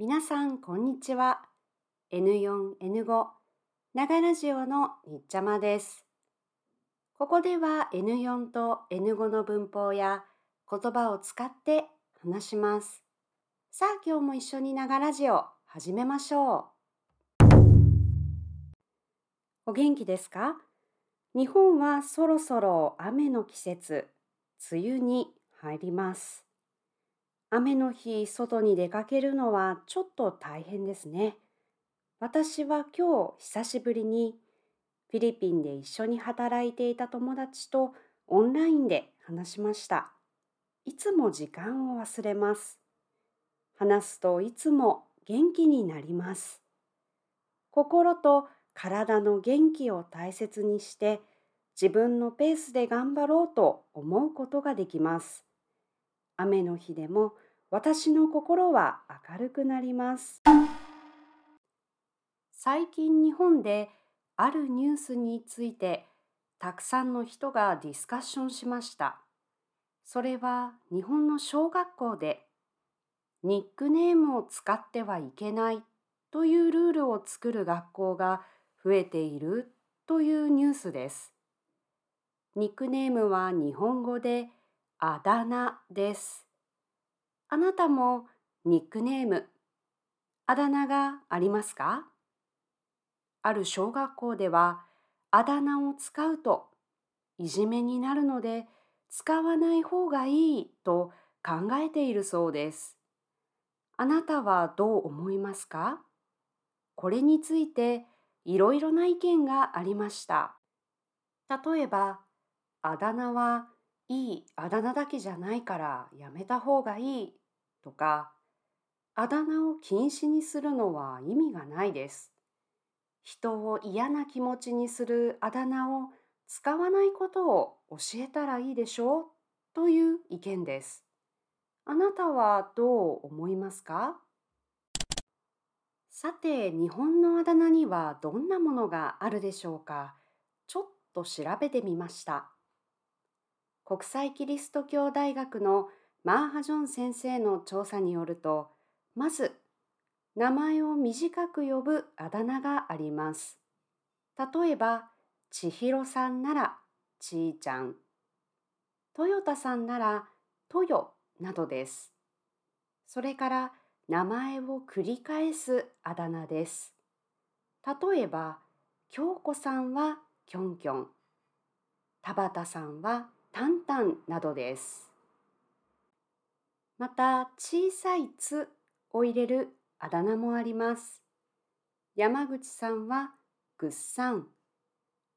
皆さん、こんにちは。N4、N5、長ラジオのにっちゃまです。ここでは N4 と N5 の文法や言葉を使って話します。さあ、今日も一緒に長ラジオ始めましょう。お元気ですか？日本はそろそろ雨の季節、梅雨に入ります。雨の日、外に出かけるのはちょっと大変ですね。私は今日久しぶりにフィリピンで一緒に働いていた友達とオンラインで話しました。いつも時間を忘れます。話すといつも元気になります。心と体の元気を大切にして自分のペースで頑張ろうと思うことができます。雨の日でも私の心は明るくなります。最近日本であるニュースについてたくさんの人がディスカッションしました。それは日本の小学校でニックネームを使ってはいけないというルールを作る学校が増えているというニュースです。ニックネームは日本語であだ名です。あなたもニックネーム、あだ名がありますか？ある小学校ではあだ名を使うといじめになるので使わない方がいいと考えているそうです。あなたはどう思いますか？これについていろいろな意見がありました。例えば、あだ名はいいあだ名だけじゃないからやめた方がいいとか、あだ名を禁止にするのは意味がないです。人を嫌な気持ちにするあだ名を使わないことを教えたらいいでしょうという意見です。あなたはどう思いますか？さて、日本のあだ名にはどんなものがあるでしょうか？ちょっと調べてみました。国際キリスト教大学のマーハジョン先生の調査によると、まず、名前を短く呼ぶあだ名があります。例えば、千尋さんならちーちゃん、トヨタさんならトヨなどです。それから名前を繰り返すあだ名です。例えば、京子さんはキョンキョン、田畑さんはタンタンなどです。また、小さいつを入れるあだ名もあります。山口さんはぐっさん、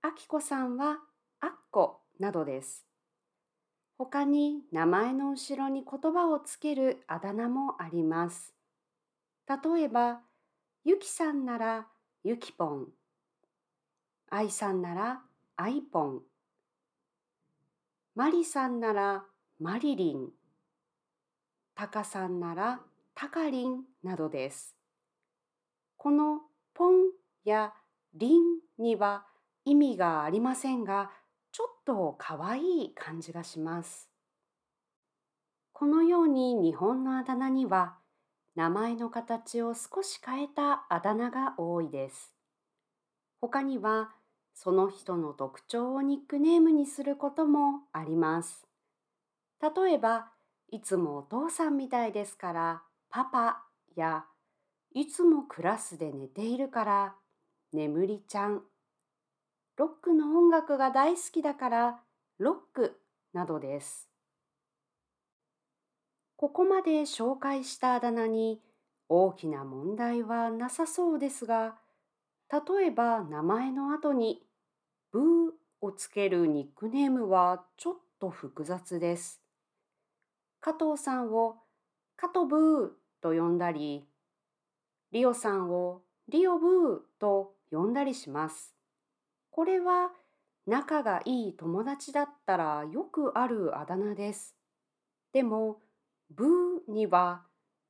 あきこさんはあっこなどです。他に名前の後ろに言葉をつけるあだ名もあります。例えば、ゆきさんならゆきぽん、あいさんならあいぽん、マリさんならマリリン、タカさんならタカリンなどです。このポンやリンには意味がありませんが、ちょっとかわいい感じがします。このように日本のあだ名には名前の形を少し変えたあだ名が多いです。他にはその人の特徴をニックネームにすることもあります。例えば、いつもお父さんみたいですからパパやいつもクラスで寝ているから眠りちゃん。ロックの音楽が大好きだからロックなどです。ここまで紹介したあだ名に大きな問題はなさそうですが、例えば名前の後にブーをつけるニックネームはちょっと複雑です。加藤さんを加藤ブーと呼んだり、リオさんをリオブーと呼んだりします。これは仲がいい友達だったらよくあるあだ名です。でも、ブーには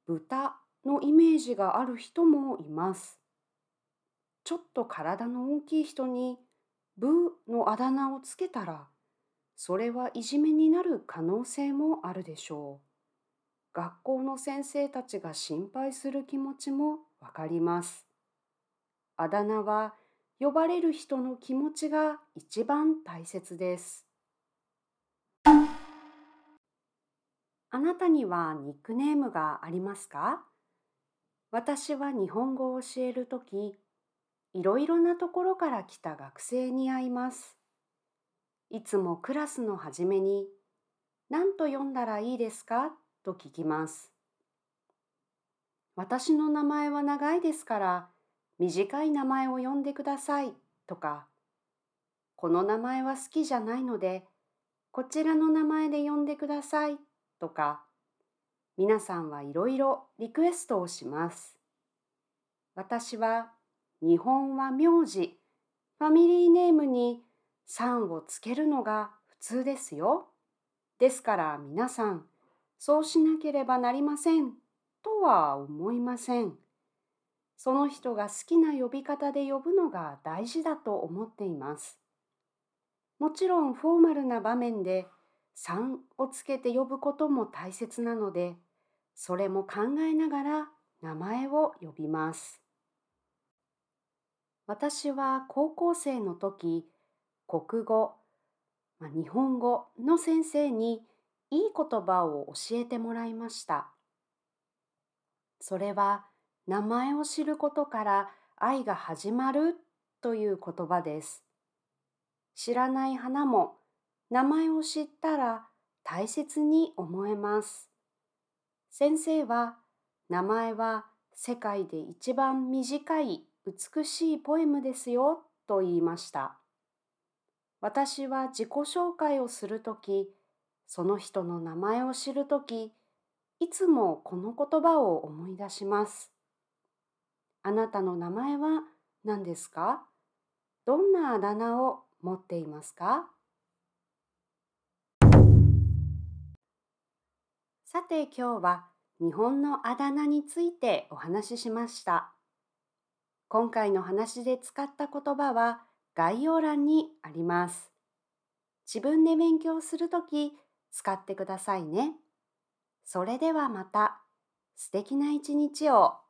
豚のイメージがある人もいます。ちょっと体の大きい人にブーのあだ名をつけたら、それはいじめになる可能性もあるでしょう。学校の先生たちが心配する気持ちもわかります。あだ名は呼ばれる人の気持ちが一番大切です。あなたにはニックネームがありますか？私は日本語を教えるとき、いろいろなところから来た学生に会います。いつもクラスの初めに、何と読んだらいいですか？と聞きます。私の名前は長いですから、短い名前を呼んでくださいとか、この名前は好きじゃないので、こちらの名前で呼んでくださいとか、皆さんはいろいろリクエストをします。私は日本は名字、ファミリーネームにさんをつけるのが普通ですよ。ですから皆さん、そうしなければなりませんとは思いません。その人が好きな呼び方で呼ぶのが大事だと思っています。もちろんフォーマルな場面でさんをつけて呼ぶことも大切なので、それも考えながら名前を呼びます。私は高校生の時、国語、まあ、日本語の先生にいい言葉を教えてもらいました。それは名前を知ることから愛が始まるという言葉です。知らない花も名前を知ったら大切に思えます。先生は名前は世界で一番短い美しいポエムですよと言いました。私は自己紹介をするとき、その人の名前を知るとき、いつもこの言葉を思い出します。あなたの名前は何ですか？どんなあだ名を持っていますか？さて今日は日本のあだ名についてお話ししました。今回の話で使った言葉は概要欄にあります。自分で勉強するとき使ってくださいね。それではまた素敵な一日を。